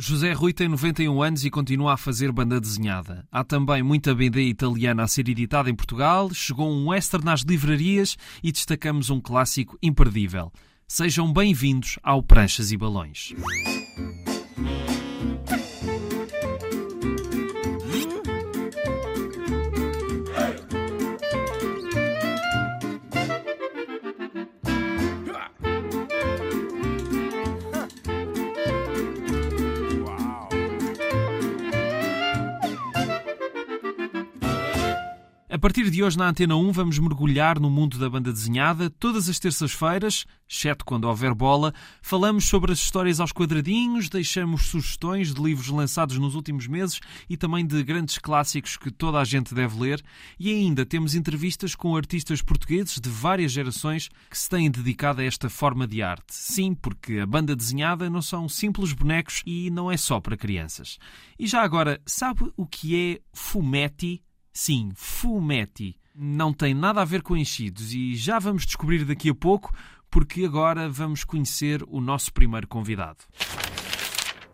José Rui tem 91 anos e continua a fazer banda desenhada. Há também muita BD italiana a ser editada em Portugal, chegou um western às livrarias e destacamos um clássico imperdível. Sejam bem-vindos ao Pranchas e Balões. Partir de hoje na Antena 1 vamos mergulhar no mundo da banda desenhada. Todas as terças-feiras, exceto quando houver bola, falamos sobre as histórias aos quadradinhos, deixamos sugestões de livros lançados nos últimos meses e também de grandes clássicos que toda a gente deve ler. E ainda temos entrevistas com artistas portugueses de várias gerações que se têm dedicado a esta forma de arte. Sim, porque a banda desenhada não são simples bonecos e não é só para crianças. E já agora, sabe o que é fumetti? Sim, fumetti. Não tem nada a ver com enchidos e já vamos descobrir daqui a pouco, porque agora vamos conhecer o nosso primeiro convidado.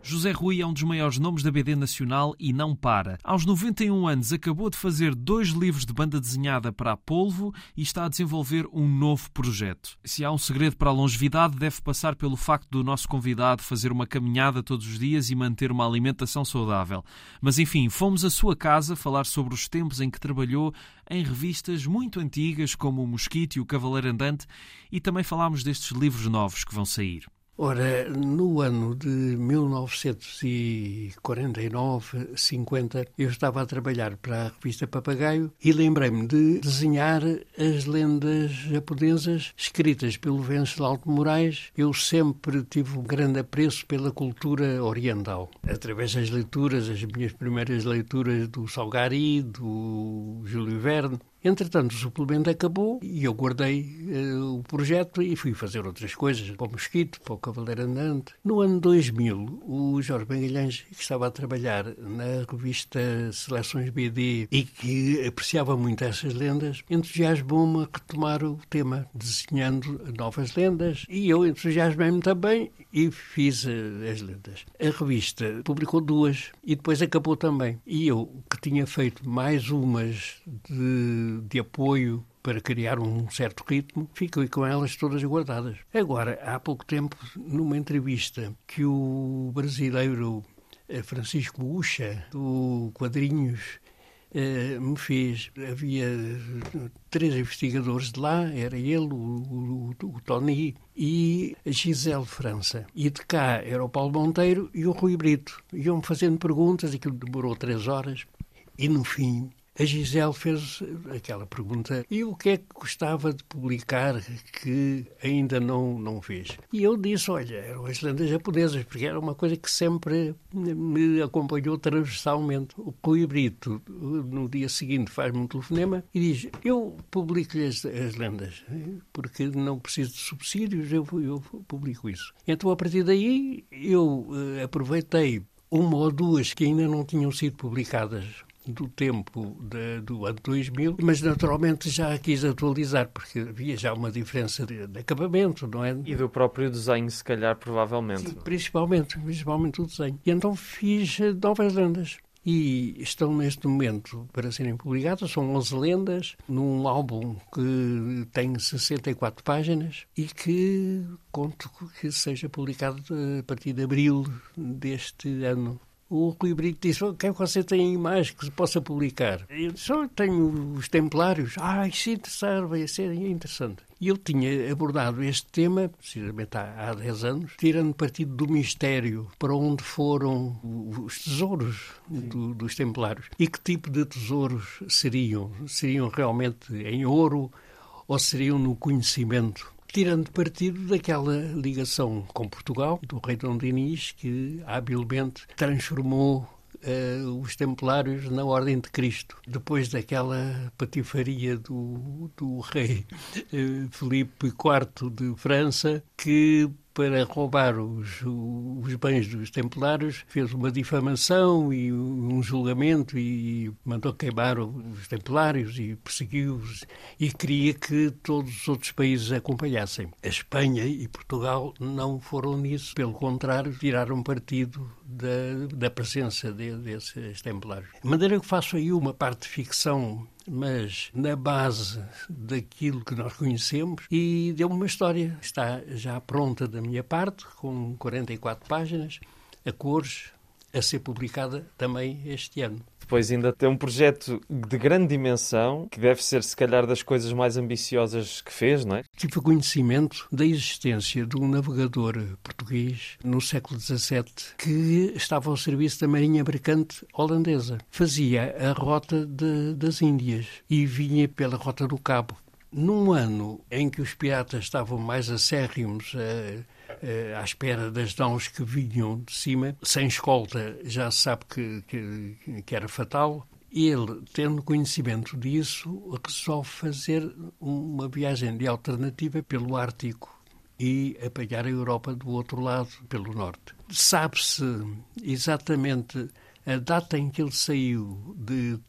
José Rui é um dos maiores nomes da BD nacional e não para. Aos 91 anos acabou de fazer dois livros de banda desenhada para a Polvo e está a desenvolver um novo projeto. Se há um segredo para a longevidade, deve passar pelo facto do nosso convidado fazer uma caminhada todos os dias e manter uma alimentação saudável. Mas enfim, fomos à sua casa falar sobre os tempos em que trabalhou em revistas muito antigas como o Mosquito e o Cavaleiro Andante e também falámos destes livros novos que vão sair. Ora, no ano de 1949, 50, eu estava a trabalhar para a revista Papagaio e lembrei-me de desenhar as lendas japonesas escritas pelo Venceslau de Moraes. Eu sempre tive um grande apreço pela cultura oriental. Através das leituras, as minhas primeiras leituras do Salgari, do Júlio Verne, Entretanto, o suplemento acabou e eu guardei uh, o projeto e fui fazer outras coisas, para o Mosquito, para o Cavaleiro Andante. No ano 2000, o Jorge Bengalhães, que estava a trabalhar na revista Seleções BD e que apreciava muito essas lendas, entusiasmou-me a retomar o tema, desenhando novas lendas e eu entusiasmei-me também e fiz uh, as lendas. A revista publicou duas e depois acabou também. E eu, que tinha feito mais umas de de apoio para criar um certo ritmo, fiquei com elas todas guardadas. Agora, há pouco tempo, numa entrevista que o brasileiro eh, Francisco Ucha, do Quadrinhos, eh, me fez. Havia três investigadores de lá, era ele, o, o, o Tony e a Gisele França. E de cá era o Paulo Monteiro e o Rui Brito. Iam fazendo perguntas, aquilo demorou três horas. E no fim a Gisele fez aquela pergunta: e o que é que gostava de publicar que ainda não, não fez? E eu disse: olha, eram as lendas japonesas, porque era uma coisa que sempre me acompanhou transversalmente. O Rui Brito, no dia seguinte, faz-me um telefonema e diz: eu publico-lhe as, as, lendas, porque não preciso de subsídios, eu, eu publico isso. Então, a partir daí, eu uh, aproveitei uma ou duas que ainda não tinham sido publicadas do tempo de, do ano 2000, mas naturalmente já quis atualizar, porque havia já uma diferença de, de acabamento, não é? E do próprio desenho, se calhar, provavelmente. Sim, principalmente, principalmente o desenho. E então fiz eh, novas lendas. E estão neste momento para serem publicadas, são 11 lendas, num álbum que tem 64 páginas e que conto que seja publicado a partir de abril deste ano o Rui Brito disse: O que é que você tem mais que se possa publicar? Eu só tenho os Templários. Ah, isso é interessante, vai ser interessante. E eu tinha abordado este tema, precisamente há, há 10 anos, tirando partido do mistério para onde foram os tesouros do, dos Templários. E que tipo de tesouros seriam? Seriam realmente em ouro ou seriam no conhecimento? Tirando partido daquela ligação com Portugal, do rei Dom Dinis, que habilmente transformou Uh, os Templários na Ordem de Cristo. Depois daquela patifaria do, do rei uh, Filipe IV de França, que para roubar os, os bens dos templários, fez uma difamação e um julgamento e mandou queimar os templários e perseguiu-os e queria que todos os outros países acompanhassem. A Espanha e Portugal não foram nisso, pelo contrário, tiraram partido da, da presença de, desses templários. De maneira que faço aí uma parte de ficção mas na base daquilo que nós conhecemos e deu-me uma história. Está já pronta da minha parte, com 44 páginas, a cores, a ser publicada também este ano. Depois ainda tem um projeto de grande dimensão, que deve ser, se calhar, das coisas mais ambiciosas que fez, não é? Tive conhecimento da existência de um navegador português no século XVII que estava ao serviço da Marinha Mercante holandesa. Fazia a rota de, das Índias e vinha pela rota do Cabo. Num ano em que os piratas estavam mais acérrimos a à espera das naus que vinham de cima, sem escolta, já se sabe que, que, que era fatal. Ele, tendo conhecimento disso, resolve fazer uma viagem de alternativa pelo Ártico e apanhar a Europa do outro lado, pelo norte. Sabe-se exatamente a data em que ele saiu de,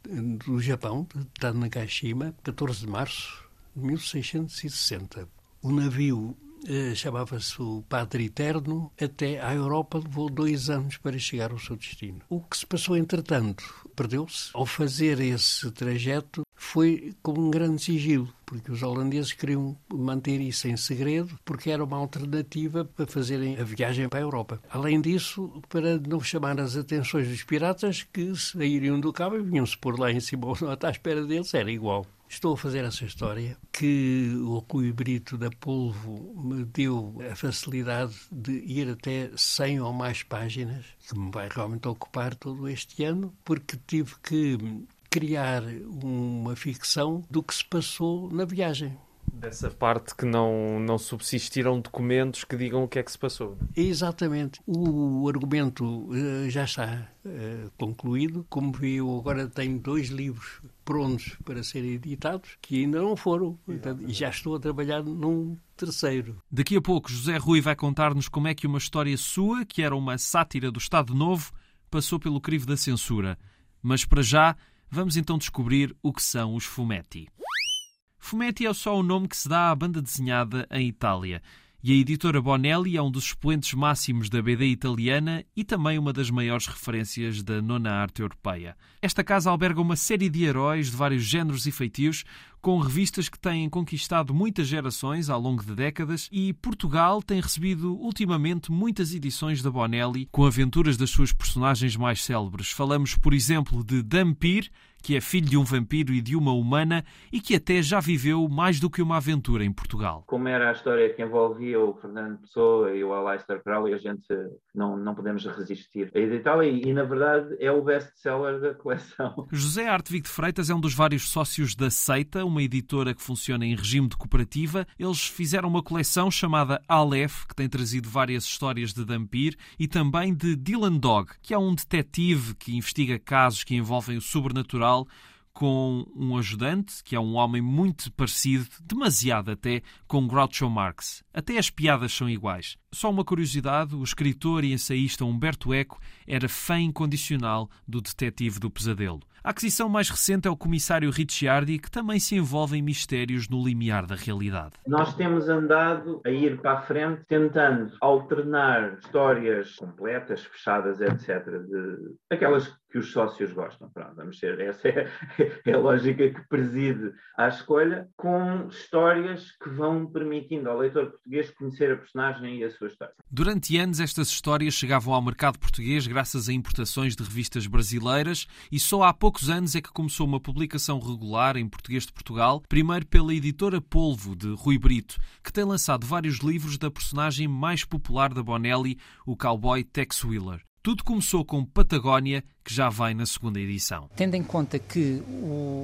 do Japão, de Tanegashima, 14 de março de 1660. O navio eh, chamava-se o Padre Eterno, até à Europa levou dois anos para chegar ao seu destino. O que se passou, entretanto, perdeu-se. Ao fazer esse trajeto, foi com um grande sigilo, porque os holandeses queriam manter isso em segredo, porque era uma alternativa para fazerem a viagem para a Europa. Além disso, para não chamar as atenções dos piratas, que sairiam do cabo e vinham-se por lá em cima ou à espera deles, era igual. Estou a fazer essa história que o Rui Brito da Polvo me deu a facilidade de ir até 100 ou mais páginas, que me vai realmente ocupar todo este ano, porque tive que criar uma ficção do que se passou na viagem. Dessa parte que não, não subsistiram documentos que digam o que é que se passou. Exatamente. O argumento uh, já está uh, concluído. Como viu, agora tenho dois livros prontos para serem editados que ainda não foram. Portanto, e já estou a trabalhar num terceiro. Daqui a pouco, José Rui vai contar-nos como é que uma história sua, que era uma sátira do Estado Novo, passou pelo crivo da censura. Mas para já, vamos então descobrir o que são os fumetti. Fumetti é só o nome que se dá à banda desenhada em Itália. E a editora Bonelli é um dos expoentes máximos da BD italiana e também uma das maiores referências da nona arte europeia. Esta casa alberga uma série de heróis de vários géneros e feitios, com revistas que têm conquistado muitas gerações ao longo de décadas e Portugal tem recebido ultimamente muitas edições da Bonelli com aventuras das suas personagens mais célebres. Falamos, por exemplo, de Dampir, que é filho de um vampiro e de uma humana e que até já viveu mais do que uma aventura em Portugal. Como era a história que envolvia o Fernando Pessoa e o Aleister Crowley, a gente não, não podemos resistir a editá-la e, e, na verdade, é o best-seller da coleção. José Artevig de Freitas é um dos vários sócios da Seita, uma editora que funciona em regime de cooperativa. Eles fizeram uma coleção chamada Aleph, que tem trazido várias histórias de Dampir e também de Dylan Dog, que é um detetive que investiga casos que envolvem o sobrenatural com um ajudante, que é um homem muito parecido, demasiado até, com Groucho Marx. Até as piadas são iguais. Só uma curiosidade, o escritor e ensaísta Humberto Eco era fã incondicional do detetive do pesadelo. A aquisição mais recente é o comissário Ricciardi, que também se envolve em mistérios no limiar da realidade. Nós temos andado a ir para a frente, tentando alternar histórias completas, fechadas, etc., de aquelas que os sócios gostam. Pronto, vamos ser, essa é, é a lógica que preside à escolha, com histórias que vão permitindo ao leitor português conhecer a personagem e a sua história. Durante anos, estas histórias chegavam ao mercado português graças a importações de revistas brasileiras e só há pouco poucos anos é que começou uma publicação regular em português de Portugal, primeiro pela editora Polvo, de Rui Brito, que tem lançado vários livros da personagem mais popular da Bonelli, o cowboy Tex Wheeler. Tudo começou com Patagónia, que já vem na segunda edição. Tendo em conta que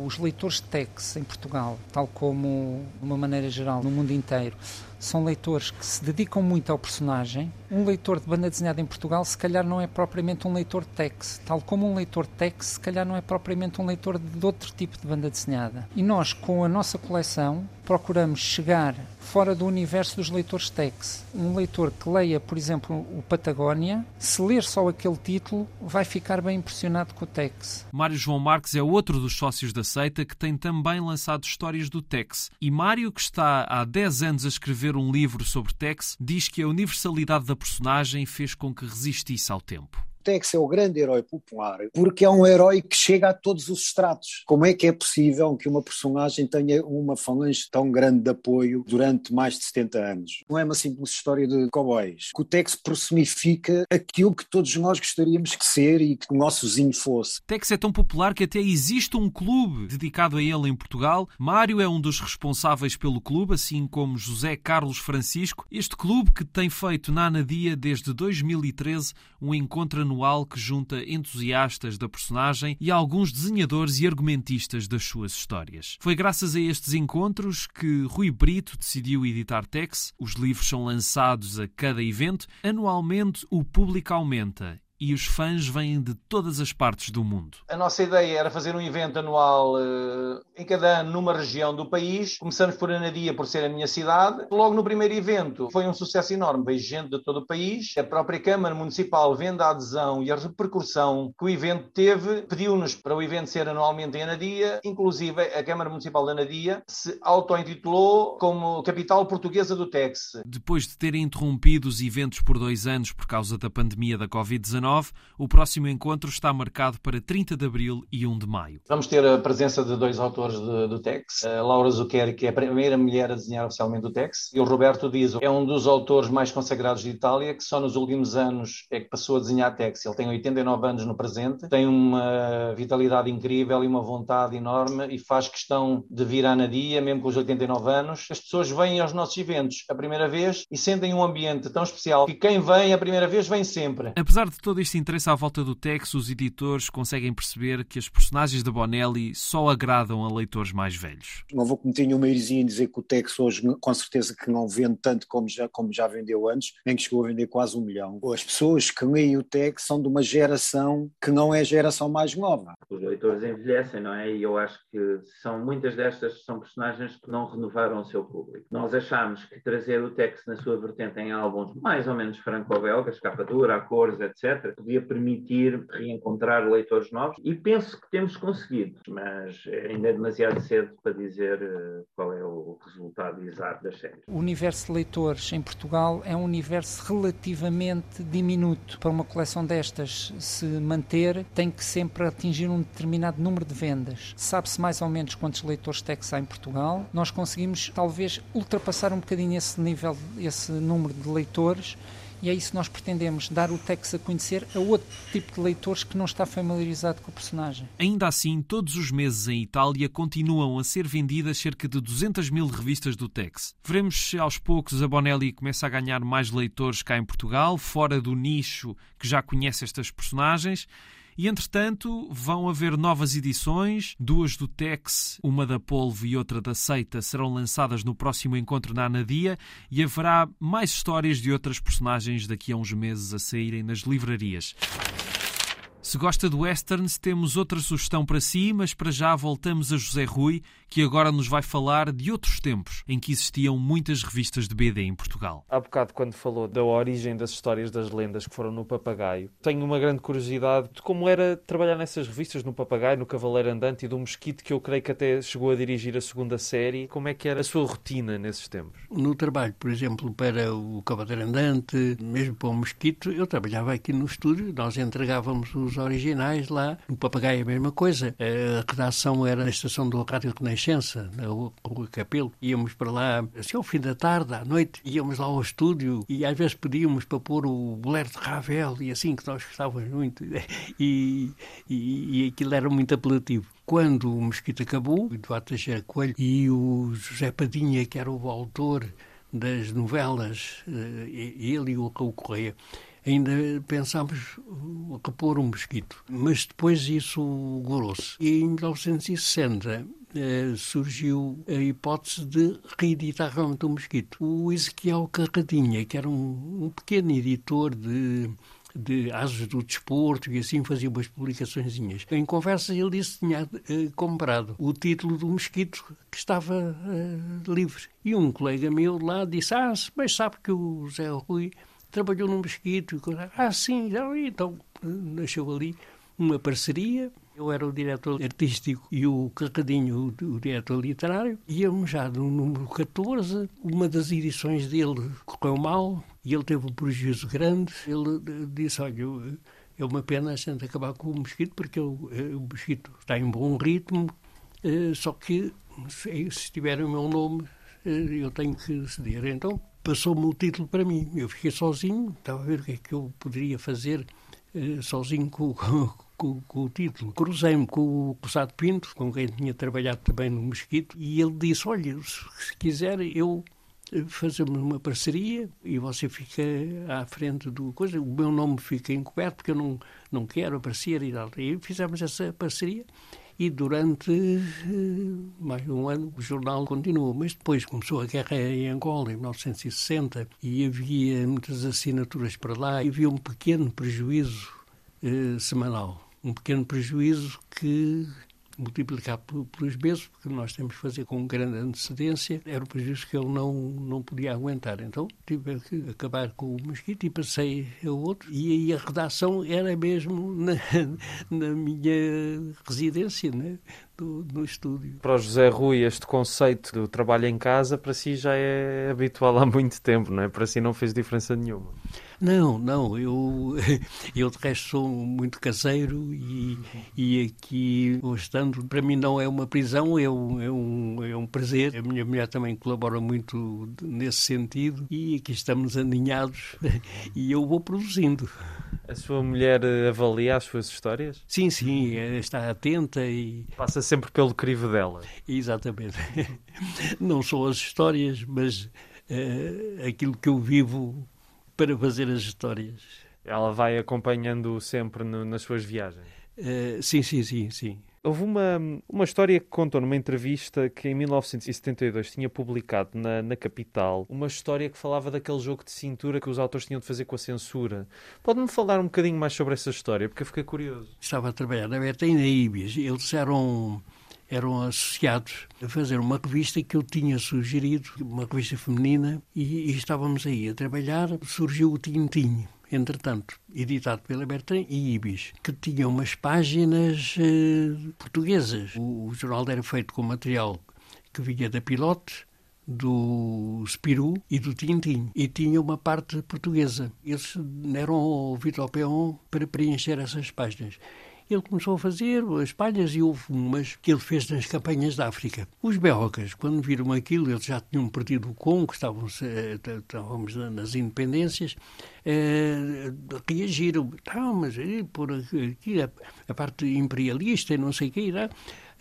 os leitores de Tex em Portugal, tal como de uma maneira geral no mundo inteiro, são leitores que se dedicam muito ao personagem. Um leitor de banda desenhada em Portugal, se calhar, não é propriamente um leitor de tex, tal como um leitor de tex, se calhar, não é propriamente um leitor de outro tipo de banda desenhada. E nós, com a nossa coleção, procuramos chegar fora do universo dos leitores tex. Um leitor que leia, por exemplo, o Patagónia, se ler só aquele título, vai ficar bem impressionado com o tex. Mário João Marques é outro dos sócios da seita que tem também lançado histórias do tex. E Mário, que está há 10 anos a escrever um livro sobre Tex, diz que a universalidade da personagem fez com que resistisse ao tempo. Tex é o grande herói popular porque é um herói que chega a todos os estratos. Como é que é possível que uma personagem tenha uma falange tão grande de apoio durante mais de 70 anos? Não é uma simples história de cowboys. O Tex personifica aquilo que todos nós gostaríamos de ser e que o nosso vizinho fosse. Tex é tão popular que até existe um clube dedicado a ele em Portugal. Mário é um dos responsáveis pelo clube, assim como José Carlos Francisco. Este clube que tem feito na Anadia desde 2013 um encontro anual que junta entusiastas da personagem e alguns desenhadores e argumentistas das suas histórias. Foi graças a estes encontros que Rui Brito decidiu editar Tex. Os livros são lançados a cada evento. Anualmente, o público aumenta e os fãs vêm de todas as partes do mundo. A nossa ideia era fazer um evento anual uh, em cada ano numa região do país. Começamos por Anadia, por ser a minha cidade. Logo no primeiro evento foi um sucesso enorme, veio gente de todo o país. A própria Câmara Municipal, vendo a adesão e a repercussão que o evento teve, pediu-nos para o evento ser anualmente em Anadia. Inclusive, a Câmara Municipal de Anadia se auto-intitulou como capital portuguesa do Tex. Depois de terem interrompido os eventos por dois anos por causa da pandemia da Covid-19, o próximo encontro está marcado para 30 de abril e 1 de maio. Vamos ter a presença de dois autores de, do Tex, a Laura Zuccheri, que é a primeira mulher a desenhar oficialmente o Tex, e o Roberto Dizo, é um dos autores mais consagrados de Itália, que só nos últimos anos é que passou a desenhar Tex. Ele tem 89 anos no presente, tem uma vitalidade incrível e uma vontade enorme e faz questão de vir à Nadia, mesmo com os 89 anos. As pessoas vêm aos nossos eventos a primeira vez e sentem um ambiente tão especial que quem vem a primeira vez vem sempre. Apesar de todo este interesse à volta do Tex, os editores conseguem perceber que as personagens da Bonelli só agradam a leitores mais velhos. Não vou cometer nenhuma heresia em dizer que o Tex hoje, com certeza, que não vende tanto como já, como já vendeu antes, em que chegou a vender quase um milhão. As pessoas que leem o Tex são de uma geração que não é a geração mais nova. Os leitores envelhecem, não é? E eu acho que são muitas destas são personagens que não renovaram o seu público. Nós achamos que trazer o Tex na sua vertente em álbuns mais ou menos franco-belgas, capa dura, cores, etc., podia permitir reencontrar leitores novos e penso que temos conseguido, mas ainda é demasiado cedo para dizer eh, qual é o resultado exato das séries. O universo de leitores em Portugal é um universo relativamente diminuto. Para uma coleção destas se manter, tem que sempre atingir um determinado número de vendas. Sabe-se mais ou menos quantos leitores Tex há em Portugal. Nós conseguimos talvez ultrapassar um bocadinho esse nível, esse número de leitores e é isso que nós pretendemos, dar o Tex a conhecer a outro tipo de leitores que não está familiarizado com o personagem. Ainda assim, todos os meses em Itália continuam a ser vendidas cerca de 200 mil revistas do Tex. Veremos se aos poucos a Bonelli começa a ganhar mais leitores cá em Portugal, fora do nicho que já conhece estas personagens. E entretanto, vão haver novas edições, duas do Tex, uma da Polvo e outra da Seita, serão lançadas no próximo encontro na Anadia e haverá mais histórias de outras personagens daqui a uns meses a saírem nas livrarias. Se gosta de westerns, temos outra sugestão para si, mas para já voltamos a José Rui, que agora nos vai falar de outros tempos em que existiam muitas revistas de BD em Portugal. Há bocado, quando falou da origem das histórias das lendas que foram no Papagaio, tenho uma grande curiosidade de como era trabalhar nessas revistas, no Papagaio, no Cavaleiro Andante e do Mosquito, que eu creio que até chegou a dirigir a segunda série. Como é que era a sua rotina nesses tempos? No trabalho, por exemplo, para o Cavaleiro Andante, mesmo para o Mosquito, eu trabalhava aqui no estúdio, nós entregávamos os originais lá. No Papagaio é a mesma coisa. A redação era na estação do Rádio Renascença, na Rua Capelo. Íamos para lá, assim, ao fim da tarde, à noite, íamos lá ao estúdio e às vezes pedíamos para pôr o bolero de Ravel e assim, que nós gostávamos muito. E, e, e aquilo era muito apelativo quando o Mosquito acabou, o Eduardo Teixeira Coelho e o José Padinha, que era o autor das novelas, ele e o Raul Correia, ainda pensámos repor um mosquito. Mas depois isso gorou-se. E em 1960 eh, surgiu a hipótese de reeditar realmente o mosquito. O Ezequiel Carradinha, que era um, um pequeno editor de de asos do desporto e assim fazia umas publicaçõezinhas. Em conversa ele disse que tinha uh, comprado o título do Mosquito que estava uh, livre. E um colega meu lá disse, ah, mas sabe que o Zé Rui trabalhou no Mosquito. Ah, sim, então nasceu ali uma parceria eu era o diretor artístico e o Carradinho, o, diretor literário. Íamos já no número 14. Uma das edições dele correu mal e ele teve um prejuízo grande. Ele eh, disse: Olha, é uma pena a gente acabar com o mosquito, porque o, eh, o mosquito está em bom ritmo, eh, só que se tiver o meu nome, eu tenho que ceder. Então passou-me o título para mim. Eu fiquei sozinho, estava a ver o que é que eu poderia fazer sozinho com, com, com o título. Cruzei-me com o Cruzado Pinto, com quem tinha trabalhado também no Mosquito, e ele disse: Olha, se quiser, eu eh, fazemos uma parceria e você fica à frente do coisa. O meu nome fica encoberto porque eu não, não quero aparecer e tal. E fizemos essa parceria e durante uh, mais de um ano o jornal continuou. Mas depois começou a guerra em Angola, em 1960, e havia muitas assinaturas para lá e havia um pequeno prejuízo uh, semanal um pequeno prejuízo que multiplicar pelos meses, porque nós temos que fazer com grande antecedência, era um prejuízo que ele não, não podia aguentar. Então tive que acabar com o mosquito e passei a outro. E aí a redação era mesmo na, na minha residência, né? Do, no estúdio. Para o José Rui, este conceito do trabalho em casa, para si já é habitual há muito tempo, não é? Para si não fez diferença nenhuma. Não, não, eu, eu de resto sou muito caseiro e, e aqui, estando, para mim não é uma prisão, é um, é, um, é um prazer. A minha mulher também colabora muito nesse sentido e aqui estamos aninhados e eu vou produzindo. A sua mulher avalia as suas histórias? Sim, sim, está atenta e... Passa sempre pelo crivo dela. Exatamente. Não só as histórias, mas uh, aquilo que eu vivo para fazer as histórias. Ela vai acompanhando sempre no, nas suas viagens? Uh, sim, sim, sim, sim. Houve uma, uma história que contou numa entrevista que em 1972 tinha publicado na, na Capital, uma história que falava daquele jogo de cintura que os autores tinham de fazer com a censura. Pode-me falar um bocadinho mais sobre essa história, porque eu fiquei curioso. Estava a trabalhar na Beta e na Ibias. Eles eram eram associados a fazer uma revista que eu tinha sugerido, uma revista feminina, e, e estávamos aí a trabalhar. Surgiu o Tintim, entretanto, editado pela Bertrand e Ibis, que tinha umas páginas eh, portuguesas. O, o, jornal era feito com material que vinha da Pilote, do Spirou e do Tintim, e tinha uma parte portuguesa. Eles deram ao Vitor Peon para preencher essas páginas ele começou a fazer as palhas e houve umas que ele fez nas campanhas da África. Os belgas, quando viram aquilo, eles já tinham perdido o Congo, eh, estávamos nas independências, eh, reagiram. Não, mas eh, por aqui a, a, parte imperialista e não sei o que, não?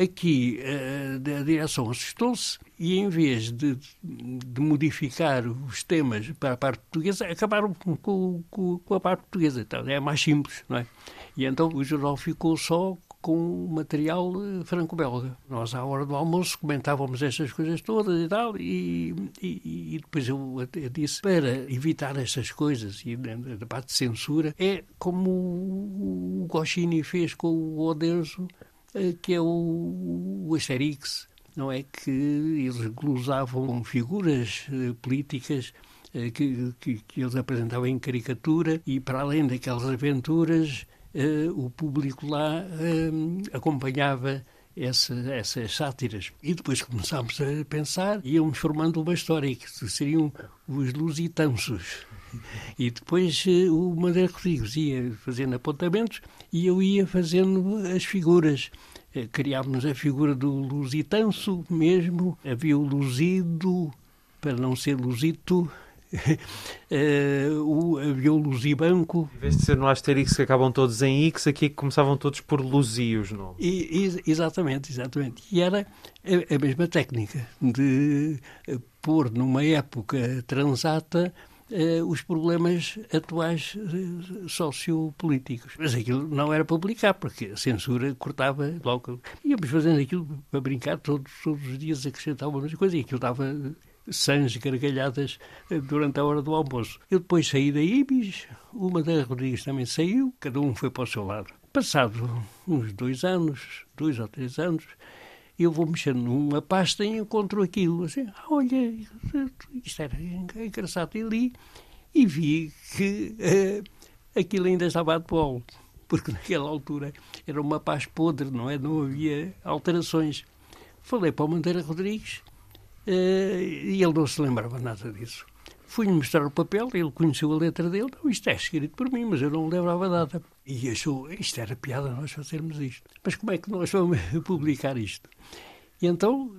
aqui a, a direção assustou-se e em vez de, de, modificar os temas para a parte portuguesa, acabaram com, com, com a parte portuguesa. Então, é mais simples, não é? E então o jornal ficou só com material eh, franco-belga. Nós, à hora do almoço, comentávamos estas coisas todas e tal, e, e, e depois eu, eu, disse, para evitar estas coisas e da parte de censura, é como o, Goscini fez com o Odenso, eh, que é o, o Asterix, não é que eles glosavam figuras eh, políticas que, que, que eles apresentavam em caricatura e, para além daquelas aventuras, o público lá uh, acompanhava essa, essas sátiras. E depois começámos a pensar íamos formando uma história que seriam os lusitanços. E depois uh, o Madeira Rodrigues ia fazendo apontamentos e eu ia fazendo as figuras. Criámos a figura do lusitanço mesmo, havia o luzido, para não ser lusito, uh, o avião Luzibanco. Em vez de ser no Asterix que acabam todos em X, aqui começavam todos por Luzi os nomes. E, e, exatamente, exatamente. E era a, a mesma técnica de uh, pôr numa época transata uh, os problemas atuais sociopolíticos. Mas aquilo não era publicar, porque a censura cortava logo. Íamos fazendo aquilo para brincar, todos, todos os dias acrescentávamos coisas e aquilo estava sãs gargalhadas durante a hora do almoço. Eu depois saí da IBIS, uma da Rodrigues também saiu, cada um foi para o seu lado. Passado uns dois anos, dois ou três anos, eu vou mexendo numa pasta e encontro aquilo. Assim, ah, olha, isto era engraçado. E li e vi que uh, aquilo ainda estava atual, porque naquela altura era uma paz podre, não é? Não havia alterações. Falei para o Mandeira Rodrigues e ele não se lembrava nada disso. Fui-lhe mostrar o papel, ele conheceu a letra dele, não, isto é escrito por mim, mas eu não lembrava nada. E achou, isto era piada nós fazermos isto. Mas como é que nós vamos publicar isto? E então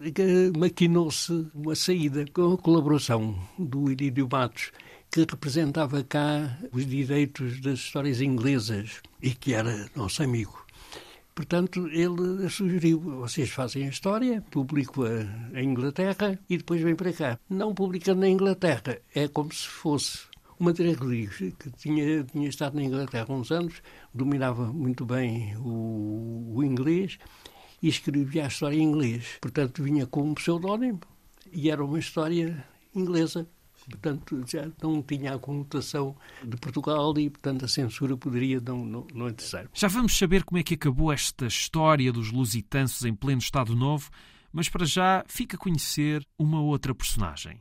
maquinou-se uma saída com a colaboração do Irídio Matos, que representava cá os direitos das histórias inglesas e que era nosso amigo. Portanto, ele sugeriu: vocês fazem a história, publico-a em Inglaterra e depois vem para cá. Não publicando na Inglaterra, é como se fosse uma Madeira Rodrigues, que tinha, tinha estado na Inglaterra há uns anos, dominava muito bem o, o inglês e escrevia a história em inglês. Portanto, vinha com um pseudónimo e era uma história inglesa. Portanto, já não tinha a conotação de Portugal e, portanto, a censura poderia não, não, não interessar. Já vamos saber como é que acabou esta história dos lusitâncios em pleno Estado Novo, mas para já fica a conhecer uma outra personagem.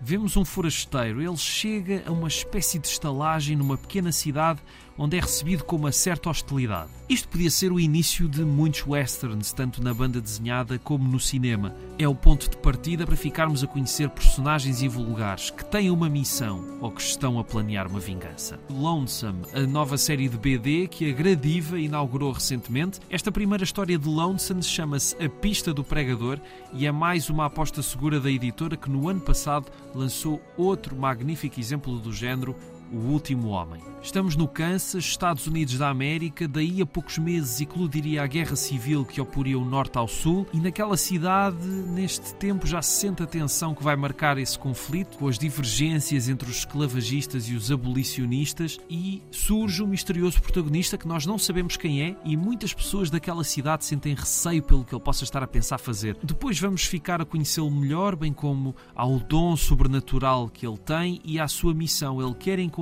Vemos um forasteiro. Ele chega a uma espécie de estalagem numa pequena cidade onde é recebido com uma certa hostilidade. Isto podia ser o início de muitos westerns, tanto na banda desenhada como no cinema. É o ponto de partida para ficarmos a conhecer personagens invulgares que têm uma missão ou que estão a planear uma vingança. Lonesome, a nova série de BD que a Gradiva inaugurou recentemente. Esta primeira história de Lonesome chama-se A Pista do Pregador e é mais uma aposta segura da editora que no ano passado lançou outro magnífico exemplo do género, o Último Homem. Estamos no Kansas, Estados Unidos da América, daí a poucos meses eclodiria a guerra civil que oporia o norte ao sul, e naquela cidade, neste tempo, já se sente a tensão que vai marcar esse conflito, com as divergências entre os esclavagistas e os abolicionistas, e surge um misterioso protagonista que nós não sabemos quem é, e muitas pessoas daquela cidade sentem receio pelo que ele possa estar a pensar fazer. Depois vamos ficar a conhecê-lo melhor, bem como ao dom sobrenatural que ele tem e à sua missão. Ele quer encontrar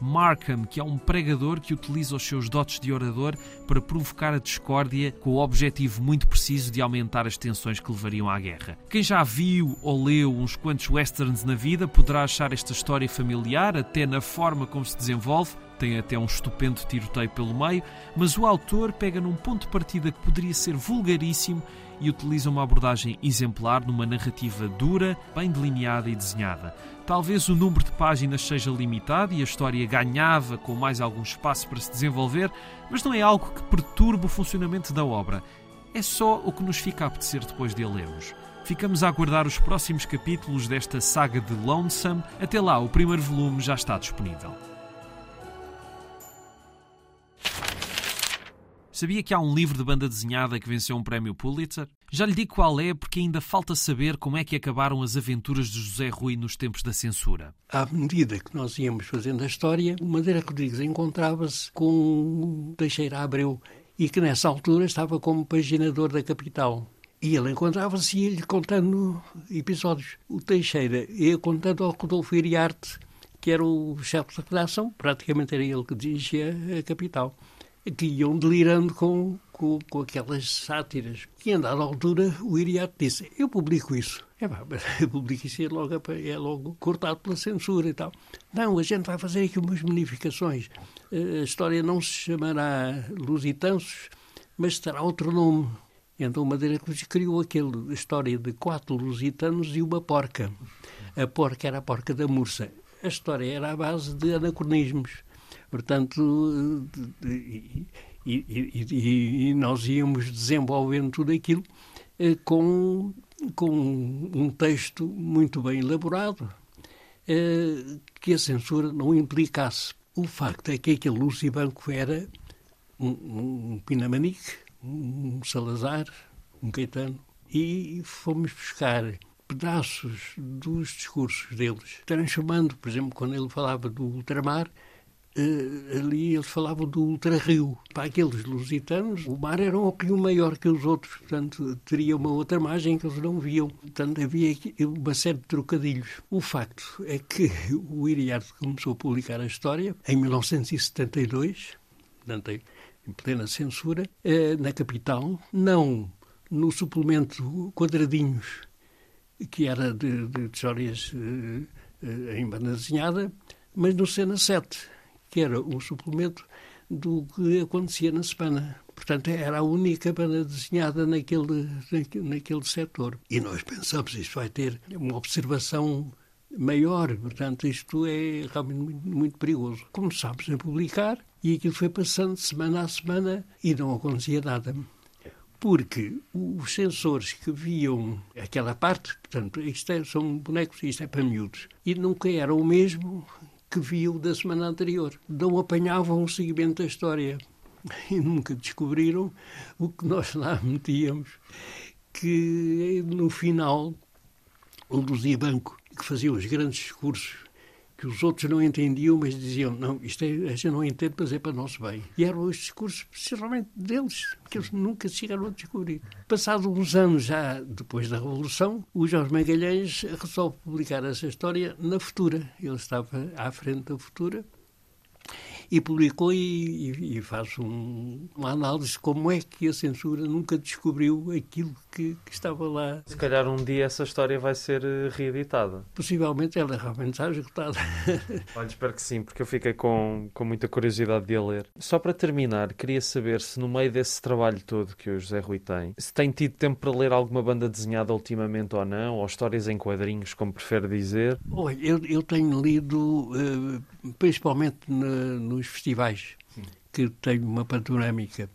Markham, que é um pregador que utiliza os seus dotes de orador para provocar a discórdia com o objetivo muito preciso de aumentar as tensões que levariam à guerra. Quem já viu ou leu uns quantos westerns na vida poderá achar esta história familiar, até na forma como se desenvolve, tem até um estupendo tiroteio pelo meio, mas o autor pega num ponto de partida que poderia ser vulgaríssimo e utiliza uma abordagem exemplar numa narrativa dura, bem delineada e desenhada. Talvez o número de páginas seja limitado e a história ganhava com mais algum espaço para se desenvolver, mas não é algo que perturbe o funcionamento da obra. É só o que nos fica a apetecer depois de a lermos. Ficamos a aguardar os próximos capítulos desta saga de Lonesome. Até lá, o primeiro volume já está disponível. Sabia que há um livro de banda desenhada que venceu um prémio Pulitzer? Já lhe digo qual é, porque ainda falta saber como é que acabaram as aventuras de José Rui nos tempos da censura. À medida que nós íamos fazendo a história, o Madeira Rodrigues encontrava-se com Teixeira Abreu e que nessa altura estava como paginador da capital. E ele encontrava-se e ia-lhe contando episódios. O Teixeira ia contando ao Rodolfo Iriarte, que era o chefe da redação, praticamente era ele que dirigia a capital que iam delirando com, com, com aquelas sátiras. E, a dada altura, o Iriarte disse: Eu publico isso. É pá, mas publico isso é logo, é logo cortado pela censura e tal. Não, a gente vai fazer aqui umas modificações. A história não se chamará Lusitâncios, mas terá outro nome. Então Madeira Cruz criou aquela história de quatro lusitanos e uma porca. A porca era a porca da Mursa. A história era à base de anacronismos. Portanto, e, e, e, e nós íamos desenvolvendo tudo aquilo eh, com, com um texto muito bem elaborado, eh, que a censura não implicasse. O facto é que aquele Lúcio Banco era um, um Pinamanique, um Salazar, um Caetano, e fomos buscar pedaços dos discursos deles, transformando, por exemplo, quando ele falava do ultramar, Uh, ali eles falavam do ultra-rio. Para aqueles lusitanos, o mar era um rio maior que os outros, portanto, teria uma outra margem que eles não viam. Portanto, havia uma série de trocadilhos. O facto é que o Iriarte começou a publicar a história em 1972, portanto, em plena censura, uh, na capital, não no suplemento Quadradinhos, que era de, de histórias uh, em banda desenhada, mas no Cena 7 que era o suplemento do que acontecia na semana. Portanto, era a única banda desenhada naquele, naquele, naquele setor. E nós pensamos, isto vai ter uma observação maior, portanto, isto é realmente muito, muito perigoso. Começámos a publicar e aquilo foi passando semana a semana e não acontecia nada. Porque os sensores que viam aquela parte, portanto, isto é, são bonecos, isto é para miúdos, e nunca era o mesmo que viu da semana anterior. Não apanhavam o seguimento da história e nunca descobriram o que nós lá metíamos, que no final o Luzia Banco, que fazia os grandes discursos que os outros não entendiam, mas diziam, não, isto é, a gente não entende, mas é para nosso bem. E eram os discursos, principalmente deles, que eles nunca chegaram a descobrir. Passados uns anos já depois da Revolução, o Jorge Magalhães resolve publicar essa história na Futura. Ele estava à frente da Futura e publicou e, e, faz um, uma análise como é que a censura nunca descobriu aquilo que, que, estava lá. Se calhar um dia essa história vai ser eh, reeditada. Possivelmente ela realmente está esgotada. Olha, espero que sim, porque eu fiquei com, com muita curiosidade de a ler. Só para terminar, queria saber se no meio desse trabalho todo que o José Rui tem, se tem tido tempo para ler alguma banda desenhada ultimamente ou não, ou histórias em quadrinhos, como prefere dizer. Olha, eu, eu tenho lido, uh, principalmente no, nos festivais, Sim. que tenho uma panorâmica.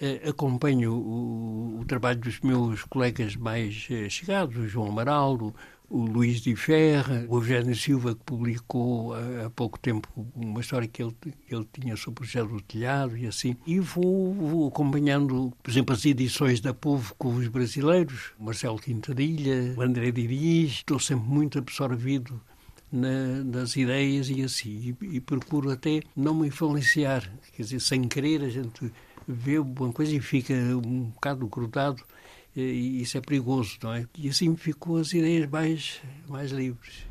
Uh, acompanho o, o, trabalho dos meus colegas mais uh, chegados, o João Amaral, o Luís de Ferra, o Eugênio Silva, que publicou há pouco tempo uma história que ele, ele tinha sobre o José do Telhado e assim. E vou, vou, acompanhando, por exemplo, as edições da Povo com os brasileiros, o Marcelo Quintadilha, o André Diriz. Estou sempre muito absorvido na, nas ideias e assim. E, e, procuro até não me influenciar. Quer dizer, sem querer, a gente vê uma coisa e fica um bocado grudado. E isso é perigoso, não é? E assim ficou as ideias mais, mais livres.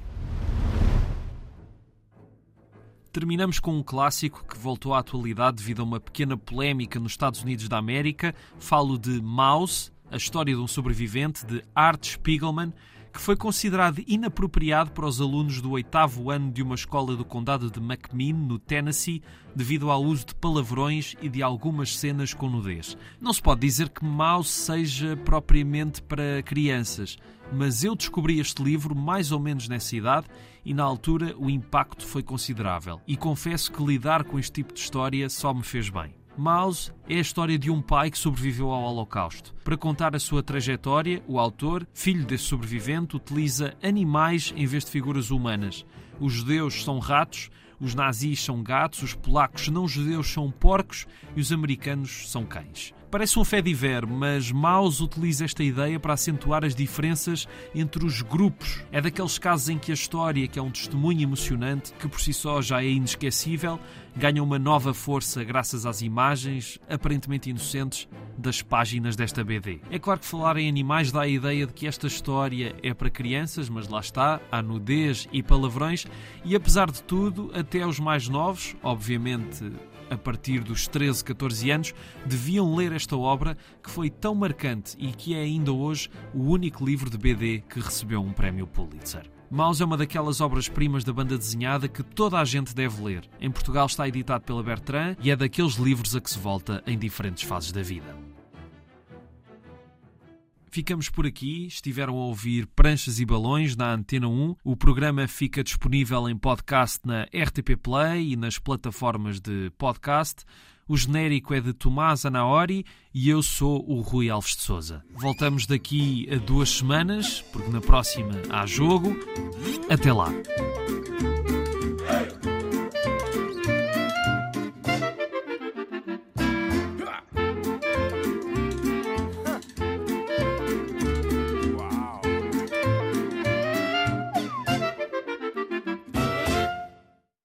Terminamos com um clássico que voltou à atualidade devido a uma pequena polémica nos Estados Unidos da América. Falo de Mouse, a história de um sobrevivente de Art Spiegelman, que foi considerado inapropriado para os alunos do oitavo ano de uma escola do condado de McMinn, no Tennessee, devido ao uso de palavrões e de algumas cenas com nudez. Não se pode dizer que Mouse seja propriamente para crianças, mas eu descobri este livro mais ou menos nessa idade e na altura o impacto foi considerável. E confesso que lidar com este tipo de história só me fez bem. Mouse é a história de um pai que sobreviveu ao Holocausto. Para contar a sua trajetória, o autor, filho desse sobrevivente, utiliza animais em vez de figuras humanas. Os judeus são ratos, os nazis são gatos, os polacos não judeus são porcos e os americanos são cães. Parece um fé diver, mas Maus utiliza esta ideia para acentuar as diferenças entre os grupos. É daqueles casos em que a história, que é um testemunho emocionante, que por si só já é inesquecível, ganha uma nova força graças às imagens, aparentemente inocentes, das páginas desta BD. É claro que falar em animais dá a ideia de que esta história é para crianças, mas lá está, há nudez e palavrões, e apesar de tudo, até os mais novos, obviamente a partir dos 13, 14 anos, deviam ler esta obra que foi tão marcante e que é ainda hoje o único livro de BD que recebeu um prémio Pulitzer. Maus é uma daquelas obras-primas da banda desenhada que toda a gente deve ler. Em Portugal está editado pela Bertrand e é daqueles livros a que se volta em diferentes fases da vida. Ficamos por aqui. Estiveram a ouvir Pranchas e Balões na Antena 1. O programa fica disponível em podcast na RTP Play e nas plataformas de podcast. O genérico é de Tomás Anaori e eu sou o Rui Alves de Souza. Voltamos daqui a duas semanas, porque na próxima há jogo. Até lá!